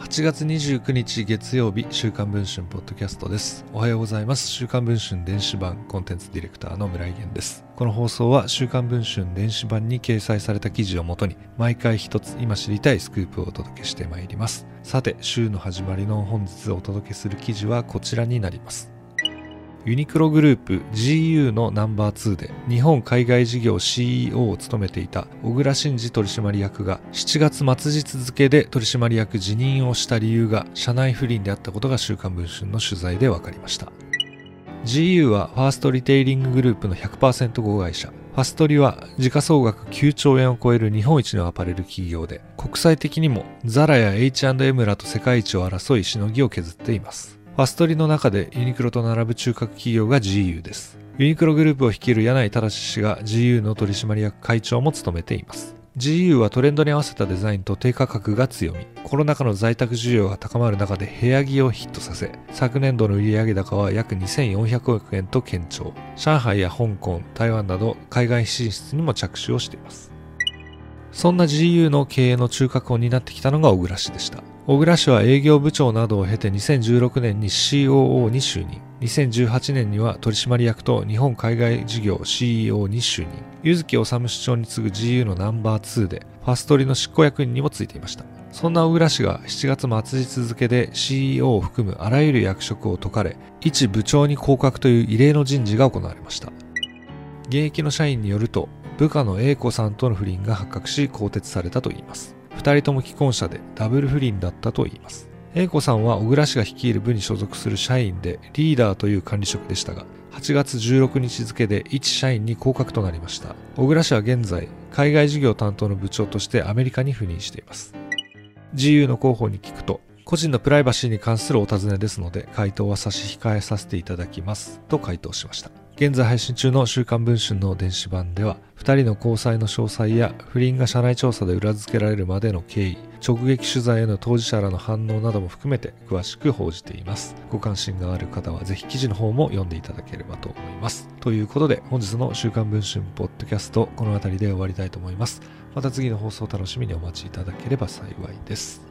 8月29日月曜日週刊文春ポッドキャストです。おはようございます。週刊文春電子版コンテンツディレクターの村井源です。この放送は週刊文春電子版に掲載された記事をもとに毎回一つ今知りたいスクープをお届けしてまいります。さて週の始まりの本日お届けする記事はこちらになります。ユニクログループ GU のナンバー2で日本海外事業 CEO を務めていた小倉真二取締役が7月末日付で取締役辞任をした理由が社内不倫であったことが週刊文春の取材で分かりました。GU はファーストリテイリンググループの100%子会社。ファストリは時価総額9兆円を超える日本一のアパレル企業で国際的にもザラや H&M らと世界一を争いしのぎを削っています。ファストリの中でユニクロと並ぶ中核企業が GU です。ユニクログループを率いる柳井正氏が GU の取締役会長も務めています。GU はトレンドに合わせたデザインと低価格が強み、コロナ禍の在宅需要が高まる中で部屋着をヒットさせ、昨年度の売上高は約2400億円と堅調。上海や香港、台湾など海外進出にも着手をしています。そんな GU の経営の中核を担ってきたのが小倉氏でした。小倉氏は営業部長などを経て2016年に COO に就任。2018年には取締役と日本海外事業 CEO に就任。柚木治市長に次ぐ GU のナンバー2で、ファストリの執行役員にもついていました。そんな小倉氏が7月末日付で CEO を含むあらゆる役職を解かれ、一部長に降格という異例の人事が行われました。現役の社員によると、部下の A 子さんとの不倫が発覚し更迭されたといいます。二人とも既婚者でダブル不倫だったといいます。英子さんは小倉氏が率いる部に所属する社員でリーダーという管理職でしたが、8月16日付で一社員に降格となりました。小倉氏は現在、海外事業担当の部長としてアメリカに赴任しています。GU の広報に聞くと、個人のプライバシーに関するお尋ねですので、回答は差し控えさせていただきます。と回答しました。現在配信中の週刊文春の電子版では、2人の交際の詳細や不倫が社内調査で裏付けられるまでの経緯、直撃取材への当事者らの反応なども含めて詳しく報じています。ご関心がある方はぜひ記事の方も読んでいただければと思います。ということで本日の週刊文春ポッドキャストこの辺りで終わりたいと思います。また次の放送を楽しみにお待ちいただければ幸いです。